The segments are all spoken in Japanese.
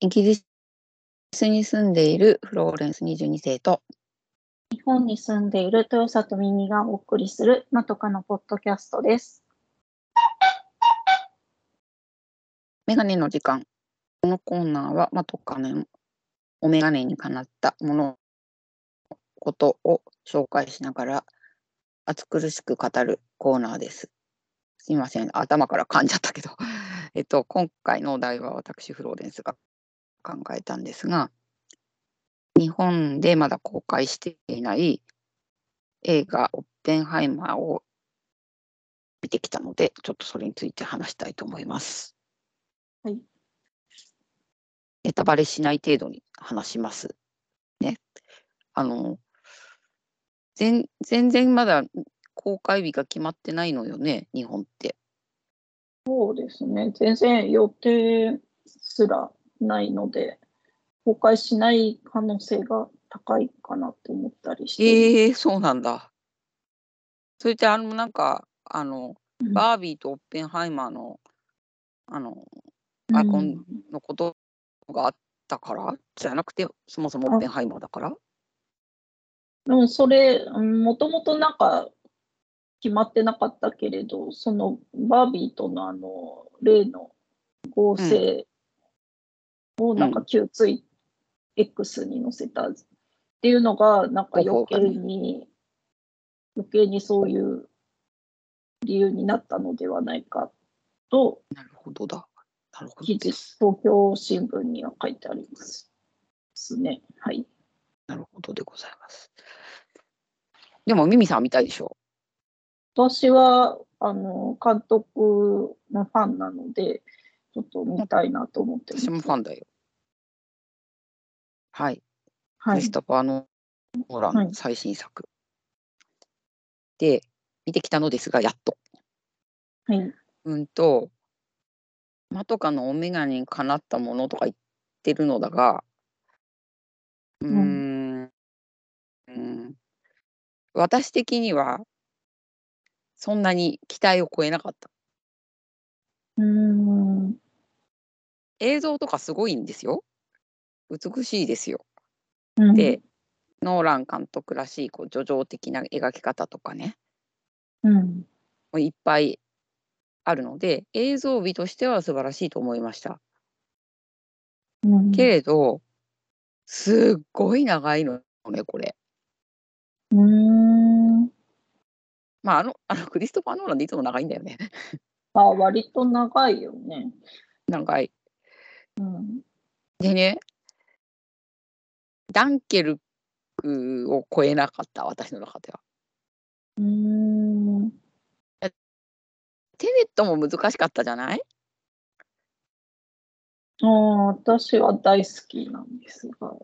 イギリスに住んでいるフローレンス22世と日本に住んでいる豊里耳がお送りするまとかのポッドキャストです。メガネの時間。このコーナーはまとかのおメガネにかなったものことを紹介しながら暑苦しく語るコーナーです。すいません、頭から噛んじゃったけど、えっと、今回のお題は私、フローレンスが考えたんですが、日本でまだ公開していない映画、オッペンハイマーを見てきたので、ちょっとそれについて話したいと思います。はい。ネタバレしない程度に話します。ね。あの、全全然まだ公開日が決まってないのよね、日本って。そうですね。全然予定すらないので、公開しない可能性が高いかなって思ったりして。ええそうなんだ。それってあのなんかあのうん。バービーとオッペンハイマーのあのうんアイコンのことがあったから？じゃなくてそもそもオッペンハイマーだから？でもそれ、もともとなんか決まってなかったけれど、そのバービーとのあの例の合成をなんか旧ツイ X に載せたっていうのが、なんか余計に、余計にそういう理由になったのではないかと、なるほどだ。なるほど記事。東京新聞には書いてあります。ですね。はい。なるほどでございます。でもミミさんは見たいでしょ？私はあの監督のファンなので、ちょっと見たいなと思って。私もファンだよ。はい。はいクリス。トファー・ノーランはいの最新作。で、見てきたのですが、やっと。はい。うんと、まとかのお眼鏡にかなったものとか言ってるのだが、うーん、うん、私的には、そんなに期待を超えなかった。うーん。映像とかすごいんですよ。美しいですよ。うんで、ノーラン監督らしい、こう、叙情的な描き方とかね、うん。いっぱいあるので、映像美としては素晴らしいと思いました。うん。けれど、すっごい長いのね、これ。うーん。まあ、あの、あのクリストファー・ノーランでいつも長いんだよね。あ、割と長いよね。長い。うん。でね、ダンケルクを超えなかった、私の中では。うーん。テネットも難しかったじゃない？ああ、私は大好きなんですが。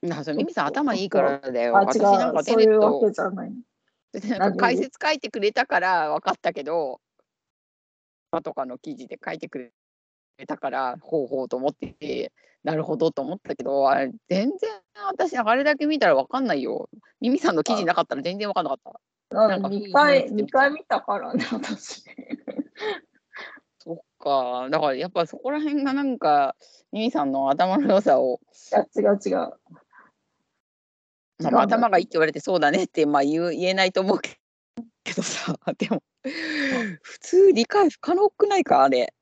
なそれミミさん頭いいからだよ。私なんかう。テネット。なんか解説書いてくれたから分かったけど、とかの記事で書いてくれたから、ほうほうと思ってて、なるほどと思ったけど、あれ全然私、あれだけ見たら分かんないよ。ミミさんの記事なかったら全然分かんなかった。なんか2回、雰囲気二回見たからね、私。そっか。だからやっぱそこら辺がなんか、ミミさんの頭の良さを、いや、違う違う。頭がいいって言われてそうだねって、まあ、言う言えないと思うけけどさ、でも、普通理解不可能くないか、あれ。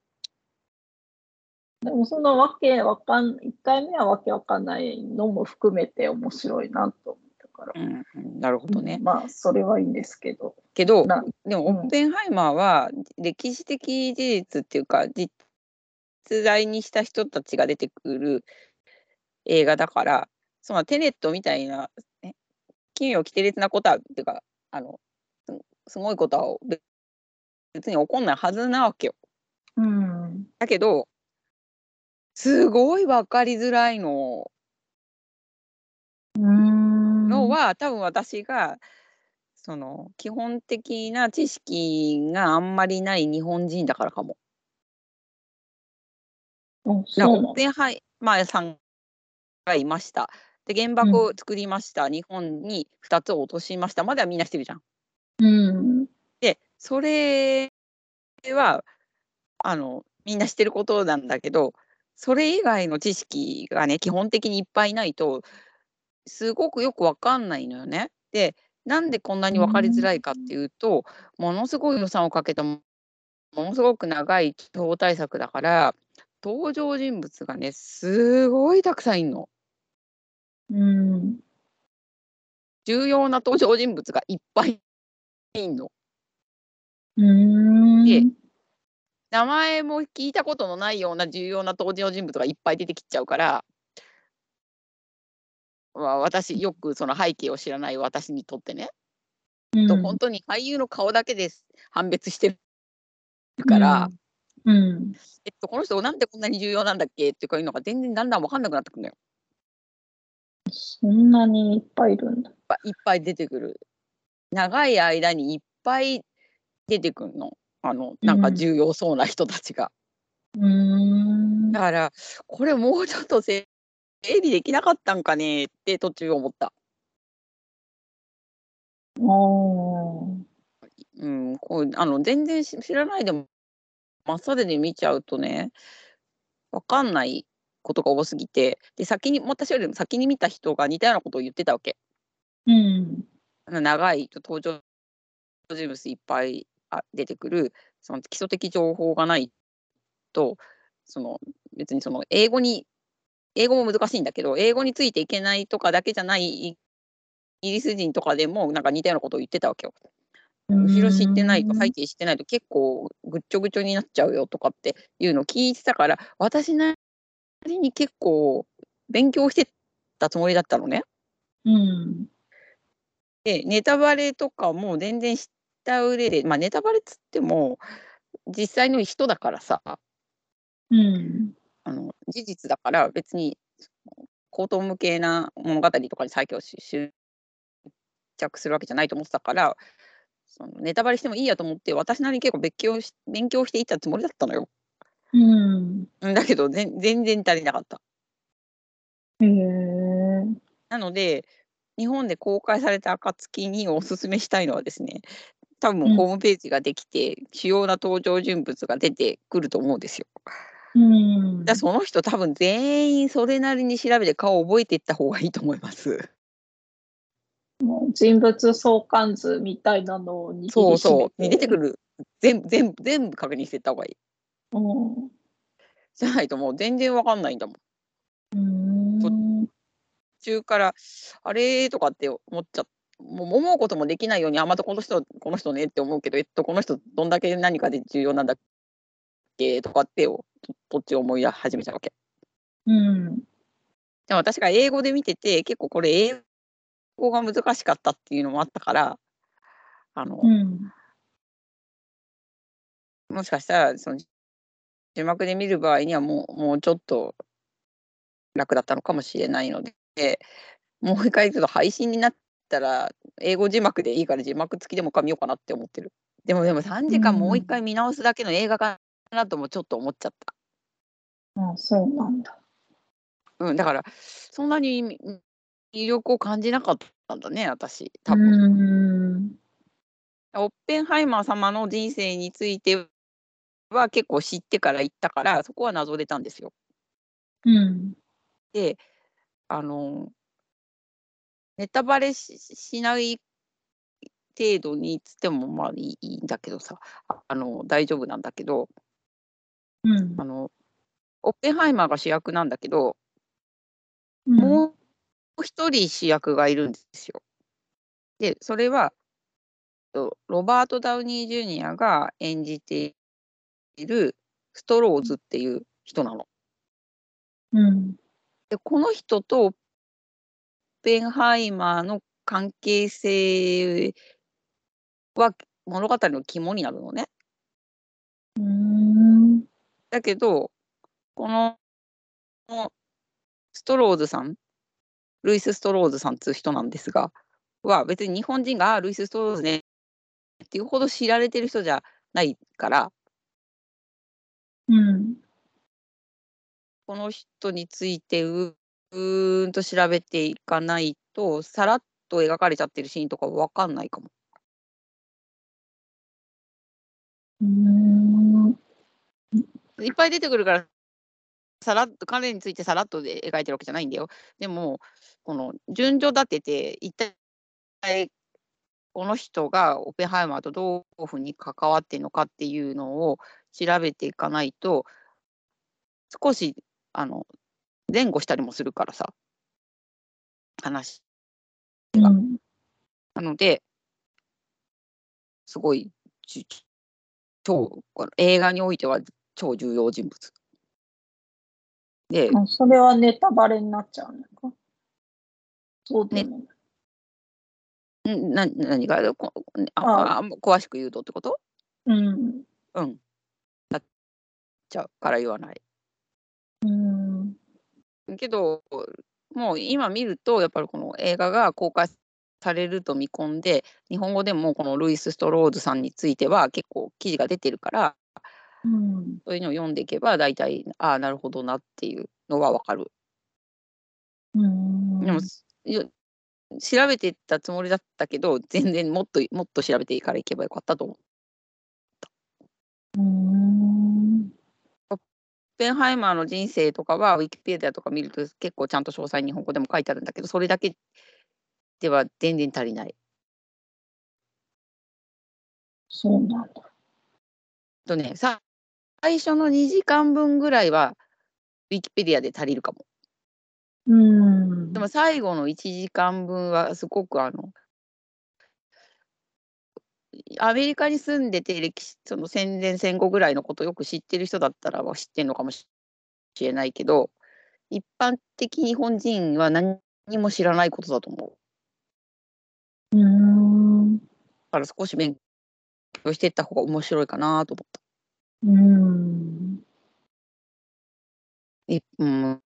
でもそのわけわかん、1回目はわけわかんないのも含めて面白いなと思ったから。うん、うんなるほどね。まあ、それはいいんですけど。けど、なでも、うんオッペンハイマーは、歴史的事実っていうか、実在にした人たちが出てくる映画だから、そのテネットみたいな、ね、奇妙奇天烈なことは、っていうか、あの、すすごいことは別別に起こんないはずなわけよ。うん。だけど、すごい分かりづらいのうん。のは、多分私が、その、基本的な知識があんまりない日本人だからかも。うん、なんかそうなのオッペンハイマーさんがいました。で、原爆を作りました。日本に2つを落としました。まではみんなしてるじゃん。うん。で、それは、あの、みんな知ってることなんだけど、それ以外の知識がね基本的にいっぱいないとすごくよくわかんないのよね。でなんでこんなに分かりづらいかっていうとものすごい予算をかけたものすごく長い地方対策だから登場人物がねすごいたくさんいんの。うん。重要な登場人物がいっぱいいんの。うん。で名前も聞いたことのないような重要な登場人物がいっぱい出てきちゃうから、まあ、私よくその背景を知らない私にとってね、と本当に俳優の顔だけで判別してるから、うん。えっと、この人なんでこんなに重要なんだっけっていうかいうのが全然だんだん分かんなくなってくるのよ。そんなにいっぱいいるんだ。いっぱい出てくる。長い間にいっぱい出てくるの。あのなんか重要そうな人たちが。うん。だからこれもうちょっと整理できなかったんかねって途中思った。おーうん、こうあの全然し知らないでも真っさでで見ちゃうとね分かんないことが多すぎてで先に私よりも先に見た人が似たようなことを言ってたわけ。うん。長い登場人物いっぱいあ出てくるその基礎的情報がないとその別にその英語に英語も難しいんだけど英語についていけないとかだけじゃないイギリス人とかでもなんか似たようなことを言ってたわけよ。後ろ知ってないと背景知ってないと結構ぐっちょぐちょになっちゃうよとかっていうのを聞いてたから私なりに結構勉強してたつもりだったのね。うん。でネタバレとかも全然知った上でまあネタバレっつっても実際の人だからさうん。あの事実だから別に口頭無形な物語とかに最強し執着するわけじゃないと思ってたからそのネタバレしてもいいやと思って私なりに結構勉強し勉強していったつもりだったのよ。うん。うんだけど全全然足りなかった。へえ。なので日本で公開された暁におすすめしたいのはですね多うん分ホームページができて、主要な登場人物が出てくると思うんですよ。うん。だその人多分全員それなりに調べて顔を覚えていった方がいいと思います。もう人物相関図みたいなのを握りしめてそうそう。に出てくる全部全部全部確認していった方がいい。うん。じゃないともう全然わかんないんだもん。うん。途中からあれとかって思っちゃもう思うこともできないようにあまたこの人この人ねって思うけどえっとこの人どんだけ何かで重要なんだっけ？とかってをと途中思い始めちゃうわけ。うん。でも私が英語で見てて結構これ英語が難しかったっていうのもあったからあの、うん。もしかしたらその字幕で見る場合にはもうもうちょっと楽だったのかもしれないのでもう一回ちょっと配信になったら英語字幕でいいから字幕付きでもう一回見ようかなって思ってる。でもでも3時間もう一回見直すだけの映画かなともちょっと思っちゃった。あ、そうなんだ。うん、だからそんなにみ魅力を感じなかったんだね私多う分。ん。オッペンハイマー様の人生については結構知ってから行ったからそこは謎出たんですよ。うん。であのネタバレししない程度につってもまあいいんだけどさああの大丈夫なんだけどうんあ。のオッペンハイマーが主役なんだけど、うん。もう一人主役がいるんですよ。でそれはとロバート・ダウニー・ジュニアが演じているストローズっていう人なの。うん。でこの人とオッペンハイマーの関係性は物語の肝になるのね。うん。だけどこのストローズさんルイス・ストローズさんっていう人なんですがは別に日本人があルイス・ストローズねっていうほど知られてる人じゃないからうん。この人についてううーんと調べていかないとさらっと描かれちゃってるシーンとかわかんないかも。うん。いっぱい出てくるからさらっと彼についてさらっとで描いてるわけじゃないんだよ。でもこの順序立てて一体この人がオペンハイマーとどういうふうに関わってるのかっていうのを調べていかないと少しあの前後したりもするからさ話が。うんなのですごいじ超この映画においては超重要人物。で、あそれはネタバレになっちゃうのか？そうでもない。んな何がこああ詳しく言うとってこと？うん。うん。なっちゃうから言わない。うん。けど、もう今見ると、やっぱりこの映画が公開されると見込んで、日本語でもこのルイス・ストローズさんについては結構記事が出てるから、うん。そういうのを読んでいけば、大体、ああ、なるほどなっていうのがわかる。うん。でも、よ調べてたつもりだったけど、全然もっともっと調べてからいけばよかったと思う。うん。ペンハイマーの人生とかは、ウィキペディアとか見ると結構ちゃんと詳細日本語でも書いてあるんだけど、それだけでは全然足りない。そうなんだ。とね、さ最初の2時間分ぐらいは、ウィキペディアで足りるかも。うん。でも最後の1時間分はすごくあの、アメリカに住んでて歴史、その戦前戦後ぐらいのことをよく知ってる人だったらは知ってるのかもしれないけど、一般的日本人は何にも知らないことだと思う。うん。だから少し勉強していった方が面白いかなと思った。うん。えうん、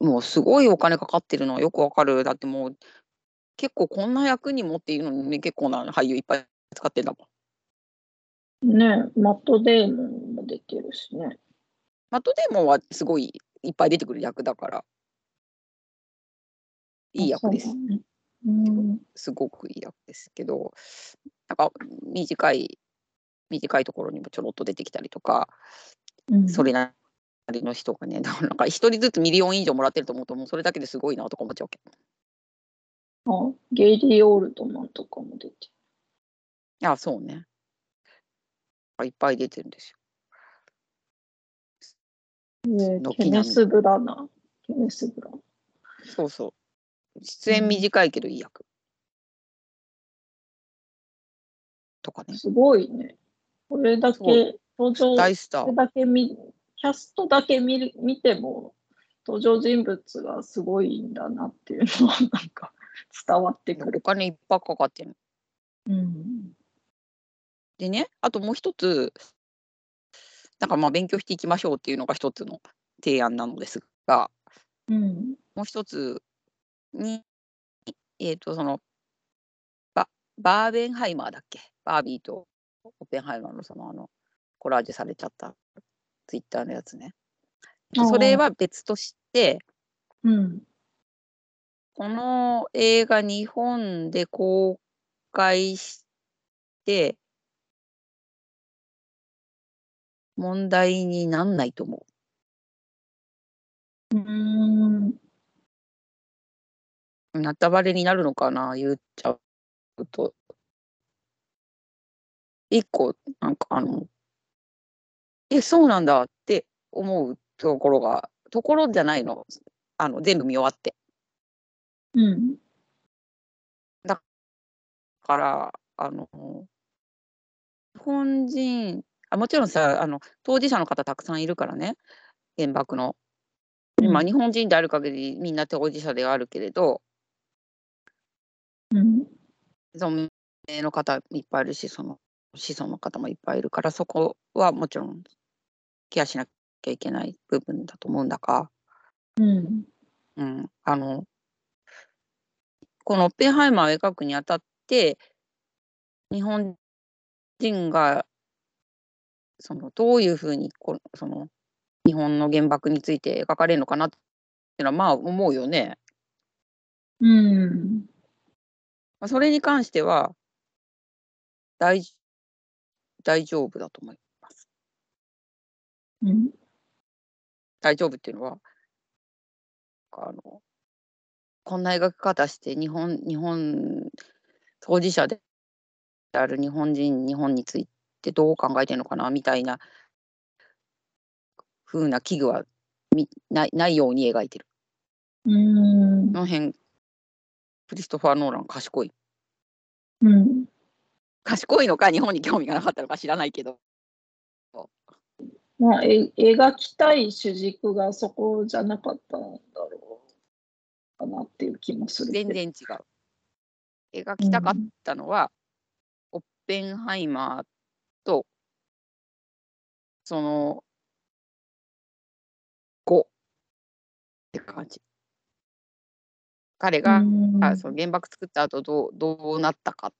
もうすごいお金かかってるのはよくわかる。だってもう結構こんな役にもっていうのにね、結構な俳優いっぱい使ってんだもん。ねマット・デーモンも出てるしね。マットデーモンはすごいいっぱい出てくる役だから、いい役です。そうん。すごくいい役ですけど、なんか短い、短いところにもちょろっと出てきたりとか、うんそれなりの人がね、なんか一人ずつミリオン以上もらってると思うと、もうそれだけですごいなとか思っちゃうわけ。あ、ゲイリー・オールドマンとかも出てあ、そうね。いっぱい出てるんですよ。る。軒並みケネス・ブラナー。ケネス・ブラナー。そうそう。出演短いけどいい役。とかね。すごいね。これだけ登場、大スターこれ。だけ見、キャストだけ見る見ても、登場人物がすごいんだなっていうのはなんか伝わってくおる。金いっぱいかかってる。うん。でね、あともう一つ、なんかまあ勉強していきましょうっていうのが一つの提案なのですが、うん。もう一つに、えっ、と、そのバ、バーベンハイマーだっけ？バービーとオッペンハイマーのそのあのコラージュされちゃったツイッターのやつね。それは別として、うん。この映画日本で公開して問題になんないと思うん。う。なたばれになるのかな言っちゃうと。一個、なんかあの、え、そうなんだって思うところが、ところじゃないの。あの、全部見終わって。うん。だから、あの、日本人、あもちろんさ、あの、当事者の方たくさんいるからね、原爆の。まあ、日本人である限りみんな当事者ではあるけれど、うん。存命の方いっぱいいるし、その子孫の方もいっぱいいるから、そこはもちろんケアしなきゃいけない部分だと思うんだが、うん。うん、あの、このオッペンハイマーを描くにあたって、日本人が、その、どういうふうにこ、その、日本の原爆について描かれるのかなっていうのは、まあ、思うよね。うん。まあそれに関しては、大、大丈夫だと思います。うん。大丈夫っていうのはあのこんな描き方して日本日本当事者である日本人日本についてどう考えてるのかなみたいな風な器具はみないないように描いてる。うんこの辺クリストファー・ノーラン賢い。うん賢いのか日本に興味がなかったのか知らないけど。まあ、え描きたい主軸がそこじゃなかったんだろうかなっていう気もする。全然違う。描きたかったのは、オッペンハイマーとその後って感じ。彼が、うんあその原爆作った後どうどうなったか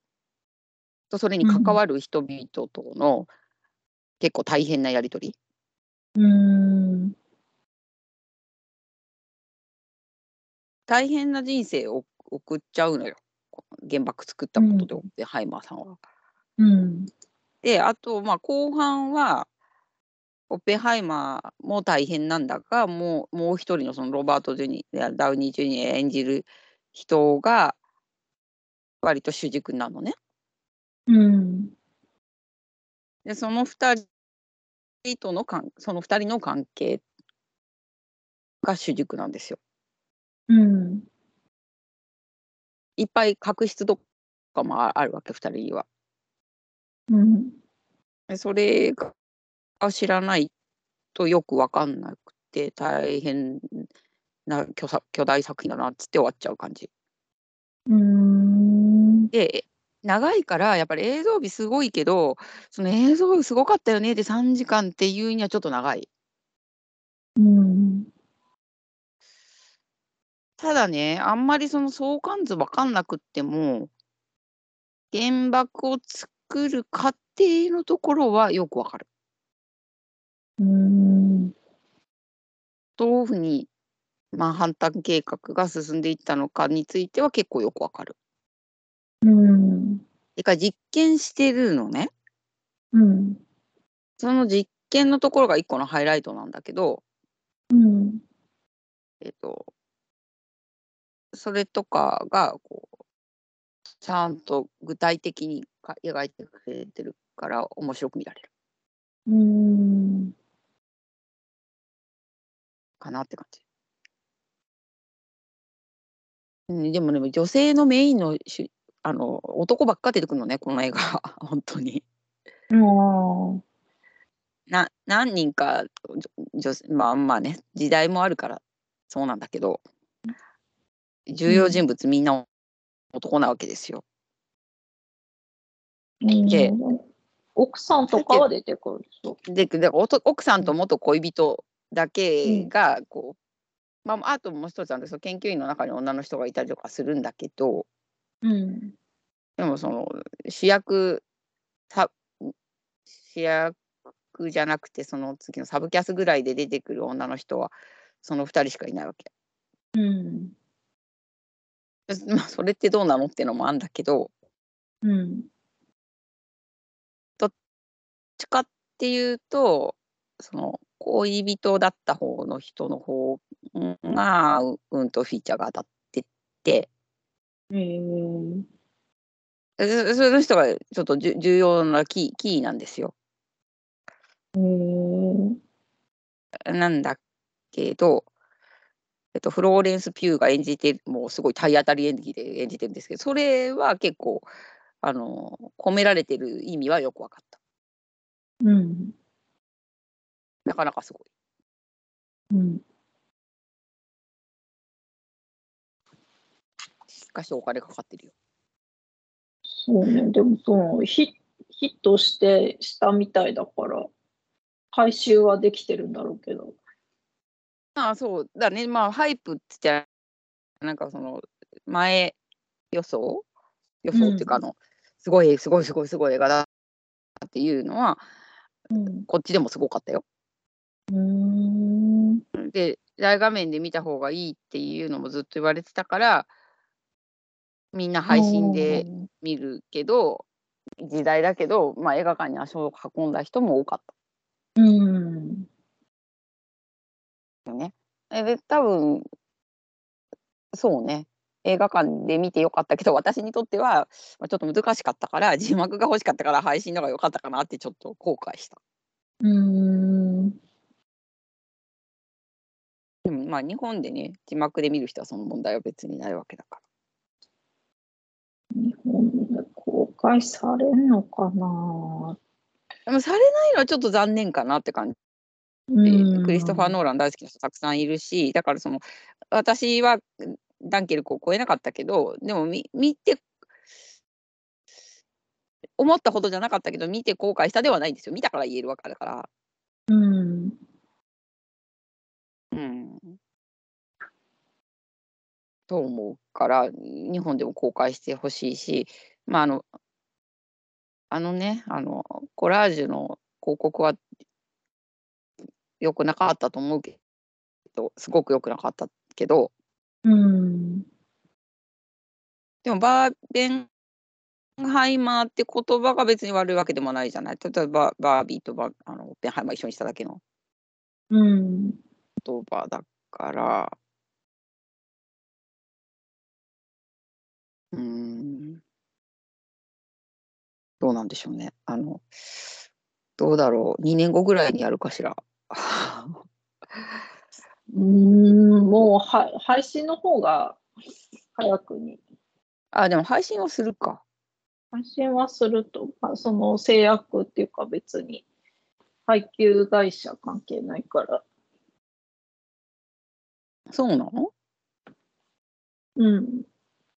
とそれに関わる人々との結構大変なやり取り。うん大変な人生を送っちゃうのよ。原爆作ったことで、オッペンハイマーさんは。うんで、あと、まあ、後半は、オッペンハイマーも大変なんだが、もうもう一人のそのロバート・ジュニダウニー・ジュニア演じる人が、割と主軸なのね。うんで、その二人との関、その二人の関係が主軸なんですよ。うんいっぱい確執とかもああるわけ、二人には。うんでそれが知らないとよくわかんなくて大変な巨作巨大作品だなっつって終わっちゃう感じ。うんで長いからやっぱり映像美すごいけどその映像美すごかったよねで3時間っていうにはちょっと長い。うんただねあんまりその相関図わかんなくっても原爆を作る過程のところはよくわかる。うんどういうふうにマンハッタン計画が進んでいったのかについては結構よくわかる。うんてか実験してるのね。うんその実験のところが一個のハイライトなんだけど、うんえっと、それとかがこうちゃんと具体的にか描いてくれてるから面白く見られる。うんかなって感じ。うん、でもね女性のメインのしあの男ばっか出てくるのねこの映画本当に。あな何人か女女まあまあね時代もあるからそうなんだけど。重要人物みんな男なわけですよ。ーでうん奥さんとかは出てくるでしょ。で奥さんと元恋人だけがこう、まあ、あともう一つなんです研究員の中に女の人がいたりとかするんだけどうんでもその主役さ主役じゃなくてその次のサブキャスぐらいで出てくる女の人はその2人しかいないわけ。うんまあ、それってどうなのっていうのもあるんだけど。うん。どっちかっていうとその恋人だった方の人の方がううんとフィーチャーが当たってて。えー。そその人がちょっとじゅ重要なキーキーなんですよ。えー。なんだけど、えっと、フローレンス・ピューが演じてもうすごい体当たり演技で演じてるんですけどそれは結構あの込められてる意味はよく分かった。うんなかなかすごい。うんしかしお金かかってるよ。そうね、でもそのヒヒットしてしたみたいだから、回収はできてるんだろうけど。ああそうだねまあハイプってなんかその前予想予想っていうかあの、すごいすごいすごいすごい映画だっていうのはうん。こっちでもすごかったよ。うーん。で大画面で見た方がいいっていうのもずっと言われてたからみんな配信で見るけど時代だけど、まあ、映画館に足を運んだ人も多かった。うん。えで多分そうね映画館で見てよかったけど私にとってはまあちょっと難しかったから字幕が欲しかったから配信の方が良かったかなってちょっと後悔した。うーん。でもまあ日本でね字幕で見る人はその問題は別にないわけだから。日本で公開されんのかなでもされないのはちょっと残念かなって感じうクリストファー・ノーラン大好きな人たくさんいるしだからその私はダンケルクを超えなかったけどでもみ見て思ったほどじゃなかったけど見て後悔したではないんですよ見たから言えるわけだから。うん。うん。と思うから日本でも公開してほしいしまああのあのねあのコラージュの広告は良くなかったと思うけどすごく良くなかったけど。うん。でもバーベンハイマーって言葉が別に悪いわけでもないじゃない？例えばバービーとバあのオッペンハイマー一緒にしただけの。うん。言葉だから。うーん。どうなんでしょうね。あのどうだろう。2年後ぐらいにやるかしら うん。もうは配信の方が早くに。あでも配信はするか配信はすると、まあ、その制約っていうか別に配給会社関係ないから。そうなの？うん。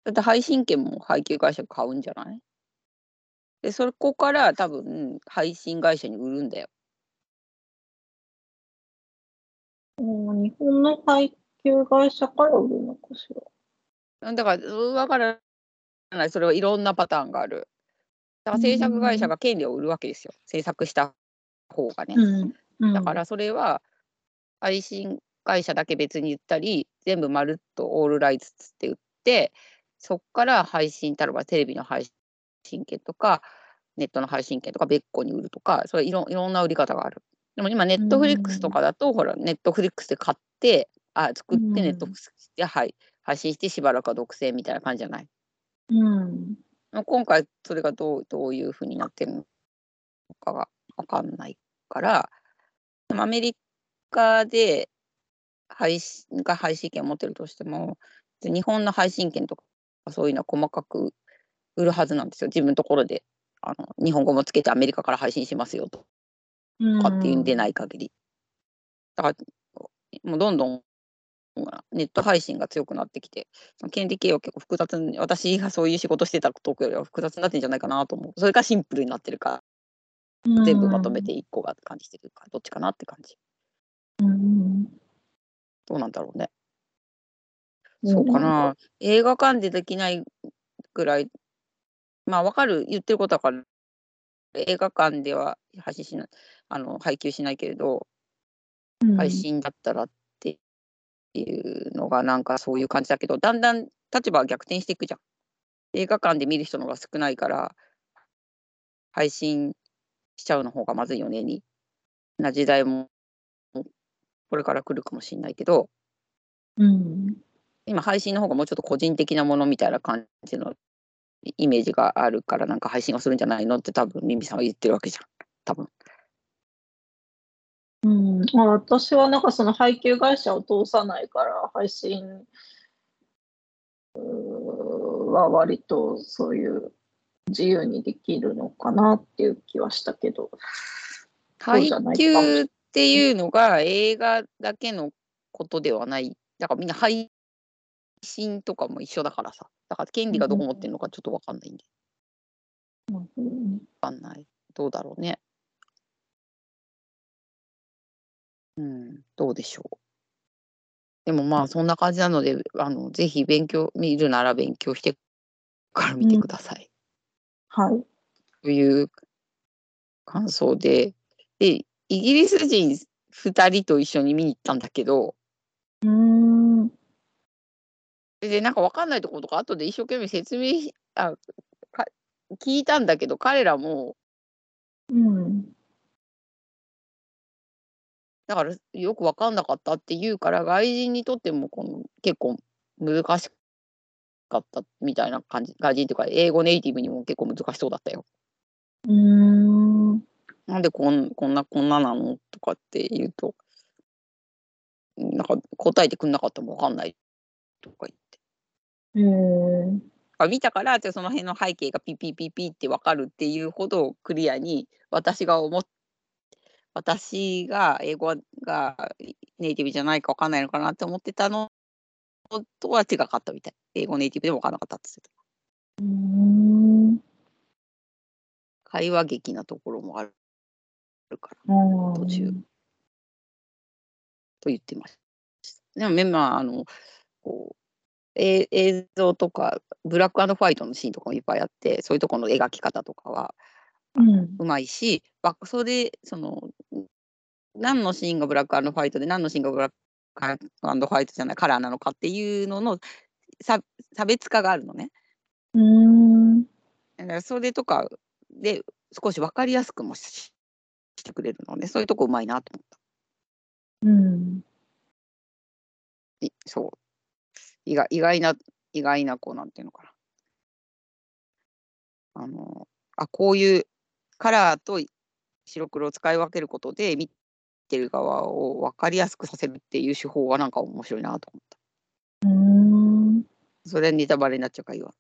だって配信権も配給会社が買うんじゃない？でそこから多分配信会社に売るんだよ日本の配給会社から売るのかしら。だから分からない。それはいろんなパターンがある。だから制作会社が権利を売るわけですよ。制作した方がね、うん。うん。だからそれは配信会社だけ別に言ったり全部まるっとオールライツって売ってそっから配信たらばテレビの配信権とかネットの配信権とか別個に売るとかそれいろいろんな売り方があるでも今ネットフリックスとかだと、ほらネットフリックスで買ってあ作ってうん。ネットフリックスで、はい、配信してしばらくは独占みたいな感じじゃない？うん。今回それがどうどういうふうになってるのかが分かんないからでもアメリカで配信が配信権を持ってるとしても日本の配信権とかそういうのは細かく売るはずなんですよ。自分のところであの日本語もつけてアメリカから配信しますよとかっていうんでない限りだからもうどんどんネット配信が強くなってきて、権利系は結構複雑に、私がそういう仕事してたとこよりは複雑になってんじゃないかなと思う。それがシンプルになってるか、全部まとめて一個が感じてるか、どっちかなって感じ。うん。どうなんだろうね。うんそうかな。映画館でできないぐらい、まあわかる、言ってることはわかる。映画館では配信しない、あの、配給しないけれど、うん配信だったらっていうのがなんかそういう感じだけどだんだん立場は逆転していくじゃん。映画館で見る人の方が少ないから配信しちゃうの方がまずいよねにな時代もこれから来るかもしれないけどうん。今配信の方がもうちょっと個人的なものみたいな感じのイメージがあるからなんか配信をするんじゃないのって多分ミミさんは言ってるわけじゃん多分。うん、あ私はなんかその配給会社を通さないから配信は割とそういう自由にできるのかなっていう気はしたけど。配給っていうのが映画だけのことではない。だからみんな配信とかも一緒だからさ。だから権利がどこ持ってるのかちょっとわかんないんで。うんわかんない。どうだろうね。うん、どうでしょう。でもまあそんな感じなので、あのぜひ勉強、見るなら勉強してから見てください。はい。という感想で、で、イギリス人2人と一緒に見に行ったんだけど、うーん。で、なんかわかんないところとか、後で一生懸命説明しあか聞いたんだけど、彼らも、うん。だからよく分かんなかったって言うから外人にとってもこの結構難しかったみたいな感じ外人というか英語ネイティブにも結構難しそうだったよ。うーん。なんでこんこんなこんななのとかって言うとなんか答えてくんなかったも分かんないとか言って。うーん。あ見たからじゃあその辺の背景がピピピピって分かるっていうほどクリアに私が思っ私が英語がネイティブじゃないか分かんないのかなって思ってたのとは違かったみたい。英語ネイティブでも分からなかったって言ってた。うーん。会話劇なところもあるから途途中と言ってました。でもメンバーあのこうえ映像とかブラックファイトのシーンとかもいっぱいあってそういうところの描き方とかはうまいし、わそれその何のシーンがブラックファイトで何のシーンがブラックファイトじゃないカラーなのかっていうのの差差別化があるのね。うーん。だからそれとかで少し分かりやすくもししてくれるのでそういうとこうまいなと思った。うん。いそう意外意外な意外なこうなんていうのかな。あのあこういうカラーと白黒を使い分けることで見てる側を分かりやすくさせるっていう手法はなんか面白いなと思った。うーん。それネタバレになっちゃうから言わ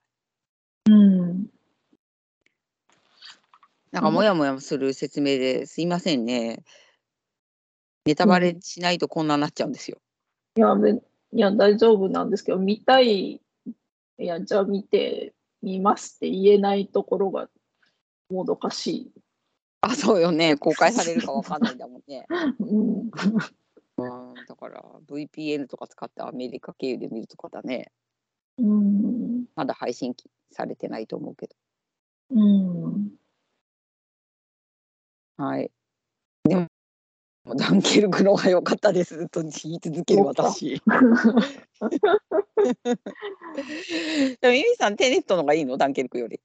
うん。なんかモヤモヤする説明ですいませんね。ネタバレしないとこんなになっちゃうんですよ、いや、べいや、大丈夫なんですけど、見たい、いや、じゃあ見てみますって言えないところがもどかしい。あそうよね公開されるか分かんないんだもんね うん。うんだから VPN とか使ってアメリカ経由で見るとかだねうん。まだ配信されてないと思うけうん。ど。はい。でも、ダンケルクの方が良かったですと言い続ける私。でも、ユミさん、テネットの方がいいの？ダンケルクより。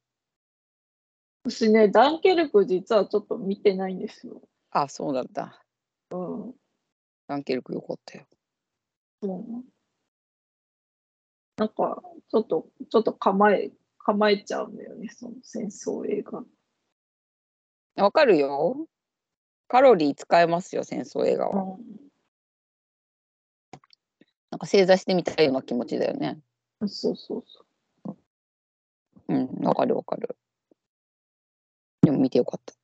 私ね、ダンケルク実はちょっと見てないんですよ。あ、そうだった。うん。ダンケルク良かったよ。うん、なんか、ちょっと、ちょっと構え、構えちゃうんだよね、その戦争映画。わかるよ。カロリー使えますよ、戦争映画は。なんか正座してみたいような気持ちだよね。うん、そうそうそうん、わかるわかる。でも見てよかった。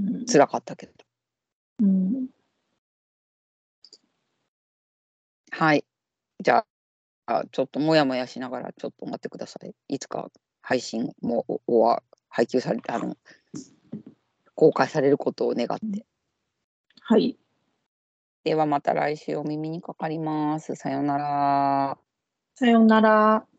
う。うん辛かったけど。うん、はい。じゃあ、あちょっともやもやしながらちょっと待ってください。いつか配信もおは配給されて、あの、公開されることを願って。はい。ではまた来週お耳にかかります。さようなら。さようなら。